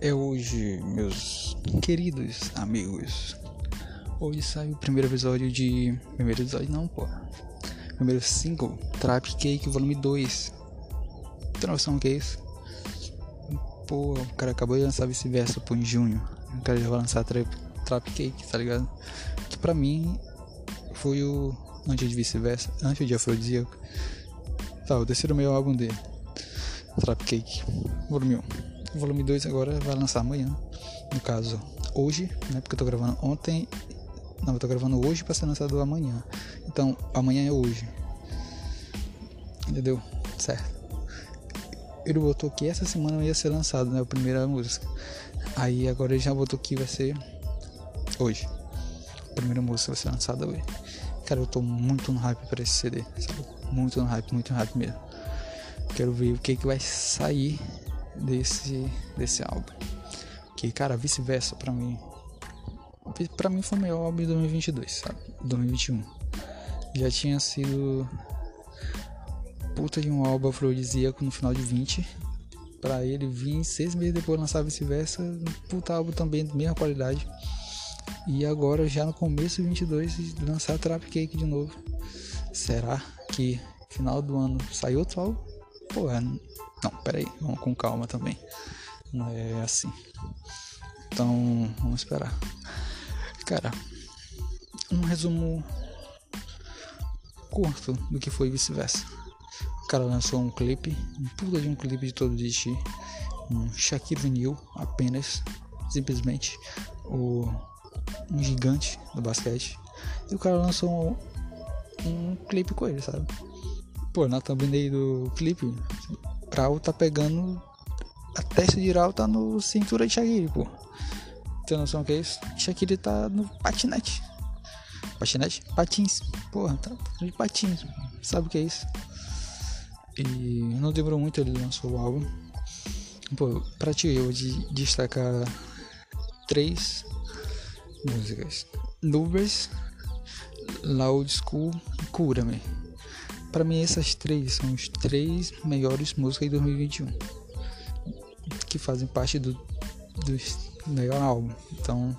É hoje, meus queridos amigos. Hoje sai o primeiro episódio de. Primeiro episódio não, pô. Primeiro single, Trap Cake Volume 2. Tem noção que é isso? Pô, o cara acabou de lançar vice-versa, pô, em junho. O cara já vai lançar Trap, Trap Cake, tá ligado? Que pra mim foi o. Antes de vice-versa, antes de Afrodisíaco. Tá, o terceiro meu álbum dele. Trap Cake, volume 1. O volume 2 agora vai lançar amanhã. No caso, hoje, né? Porque eu tô gravando ontem. Não, eu tô gravando hoje pra ser lançado amanhã. Então, amanhã é hoje. Entendeu? Certo. Ele botou que essa semana ia ser lançado, né? A primeira música. Aí agora ele já botou que vai ser hoje. A primeira música vai ser lançada hoje. Cara, eu tô muito no hype pra esse CD, sabe? Muito no hype, muito no hype mesmo. Quero ver o que, que vai sair desse, desse álbum. Que, cara, vice-versa pra mim. Pra mim foi o melhor álbum de 2022, sabe? 2021. Já tinha sido puta de um álbum afrodisíaco no final de 20. Pra ele vir seis meses depois lançar vice-versa, puta álbum também de mesma qualidade. E agora, já no começo de 22, lançar Trap Cake de novo. Será que final do ano sai outro álbum? Pô, é... não, peraí, vamos com calma também. Não é assim. Então, vamos esperar. Cara, um resumo curto do que foi vice-versa. O cara lançou um clipe, um puta de um clipe de todo de ti, um Shaquille Vinil apenas, simplesmente o um gigante do basquete. E o cara lançou um, um clipe com ele, sabe? Pô, na thumbnail do clipe, Raul tá pegando a testa de Raul tá no cintura de Shaquille, pô. Tem noção que é isso? Shaquille tá no patinete. Patinete? Patins. Porra, tá de patins. Sabe o que é isso? E não demorou muito ele lançou o álbum. Pô, pra ti eu vou de destacar três músicas. Nubes, Loud School e Cura-me. Pra mim essas três são os três melhores músicas de 2021. Que fazem parte do, do melhor álbum. Então,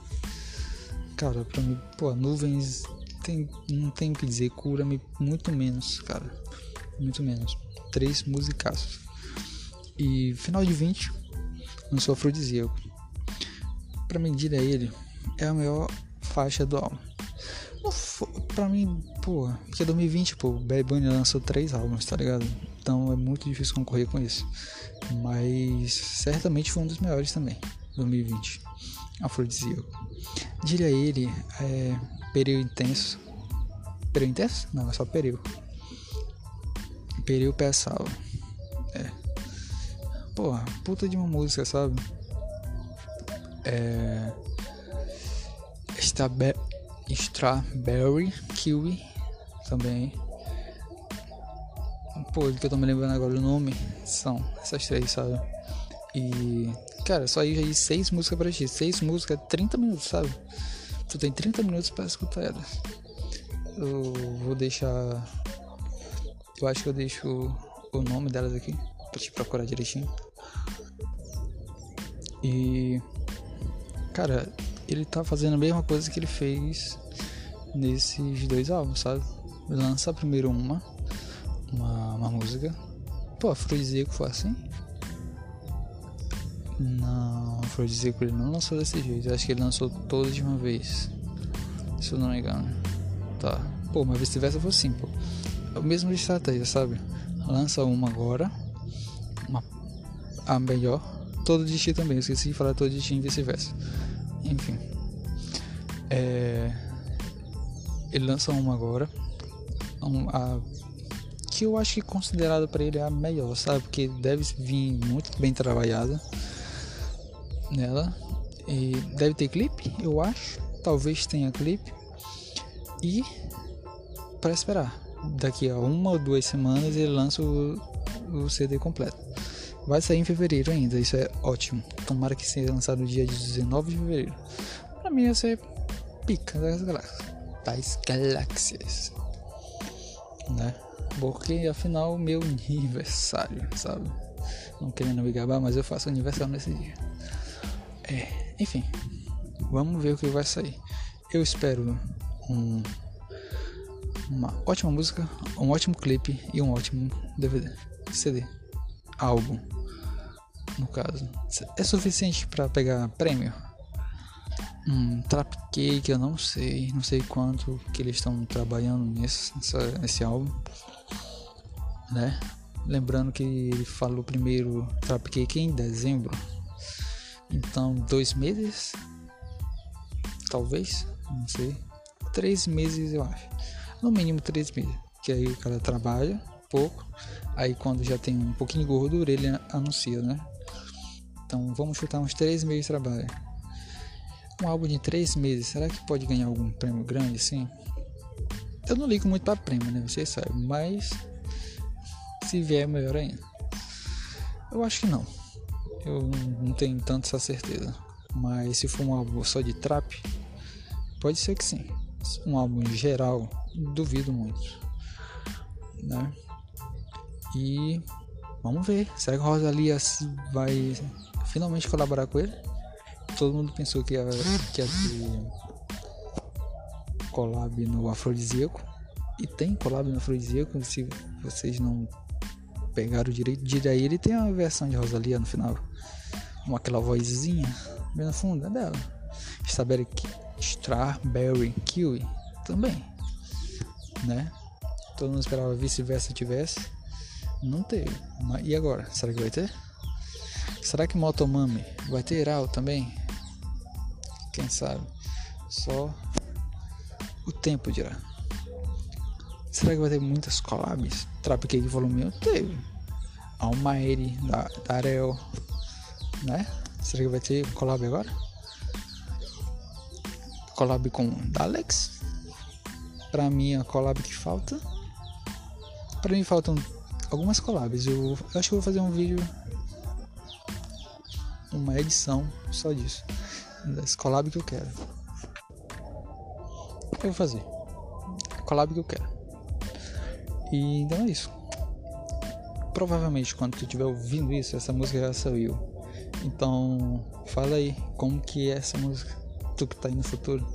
cara, pra mim, pô, Nuvens tem, não tem o que dizer, Cura-me muito menos, cara. Muito menos. Três musicaços. E final de 20, lançou Afrodisíaco. Pra medir a ele, é a melhor faixa do álbum. Pra mim, pô, porque 2020, pô, Bad Bunny lançou três álbuns, tá ligado? Então é muito difícil concorrer com isso. Mas certamente foi um dos melhores também, 2020. Afrodisíaco. Diria ele, é. Período intenso. Período intenso? Não, é só período. Período pesado. É. Porra, puta de uma música, sabe? É. Strawberry Kiwi também. Pô, que eu tô me lembrando agora o nome são essas três, sabe? E, cara, só aí já seis músicas pra ti. Seis músicas, 30 minutos, sabe? Tu tem 30 minutos pra escutar elas. Eu vou deixar. Eu acho que eu deixo o nome delas aqui pra te procurar direitinho. E. Cara, ele tá fazendo a mesma coisa que ele fez nesses dois álbuns, sabe? Lança primeiro uma, uma, uma música. Pô, Afrodisíaco foi assim? Não, Afrodisíaco ele não lançou desse jeito. Eu acho que ele lançou todas de uma vez. Se eu não me engano. Tá. Pô, mas vice-versa foi assim, pô. É o mesmo de estratégia, sabe? Lança uma agora. Uma, a melhor. Todo de ti também. Eu esqueci de falar todo de ti e vice-versa. Enfim. É... Ele lança uma agora. Um, a... Que eu acho que considerado para ele é a melhor, sabe? Porque deve vir muito bem trabalhada nela. E deve ter clipe, eu acho. Talvez tenha clipe. E para esperar. Daqui a uma ou duas semanas ele lança o, o CD completo. Vai sair em fevereiro ainda, isso é ótimo. Tomara que seja lançado no dia 19 de fevereiro. Pra mim ia ser pica das galáxias. Das galáxias. Né? Porque afinal meu aniversário, sabe? Não querendo me gabar, mas eu faço aniversário nesse dia. É, enfim, vamos ver o que vai sair. Eu espero um, uma ótima música, um ótimo clipe e um ótimo DVD, CD, álbum. No caso, é suficiente para pegar prêmio? Um trap cake, eu não sei, não sei quanto que eles estão trabalhando nesse, nesse álbum, né? Lembrando que ele falou primeiro trap cake em dezembro, então dois meses, talvez, não sei, três meses eu acho, no mínimo três meses, que aí o cara trabalha pouco, aí quando já tem um pouquinho de gordura ele anuncia, né? Então vamos chutar uns três meses de trabalho um álbum de três meses, será que pode ganhar algum prêmio grande assim? Eu não ligo muito para prêmio, né? Vocês sabem, mas se vier, melhor ainda. Eu acho que não. Eu não tenho tanto essa certeza. Mas se for um álbum só de trap, pode ser que sim. Um álbum em geral, duvido muito. Né? E vamos ver. Será que Rosalia vai finalmente colaborar com ele? todo mundo pensou que ia, que ia ter collab no Afrodisíaco. E tem collab no Afrodisíaco, se vocês não pegaram direito de aí ele tem uma versão de Rosalia no final. Com aquela vozinha bem no fundo, é dela. Strawberry, Strawberry Kiwi também. Né? Todo mundo esperava vice-versa tivesse. Não teve. E agora? Será que vai ter? Será que Motomami vai ter Iral também? Quem sabe? Só o tempo dirá. Será que vai ter muitas collabs? Trap Cake Volume 1 teve. Almaeri, da, da Arel, né? Será que vai ter collab agora? Collab com Dalex? Pra mim, a collab que falta. Pra mim, faltam algumas collabs. Eu, eu acho que vou fazer um vídeo. Uma edição só disso desse collab que eu quero. Eu vou fazer? Collab que eu quero. E então é isso. Provavelmente quando tu estiver ouvindo isso, essa música já saiu. Então, fala aí como que é essa música. Tu que tá aí no futuro.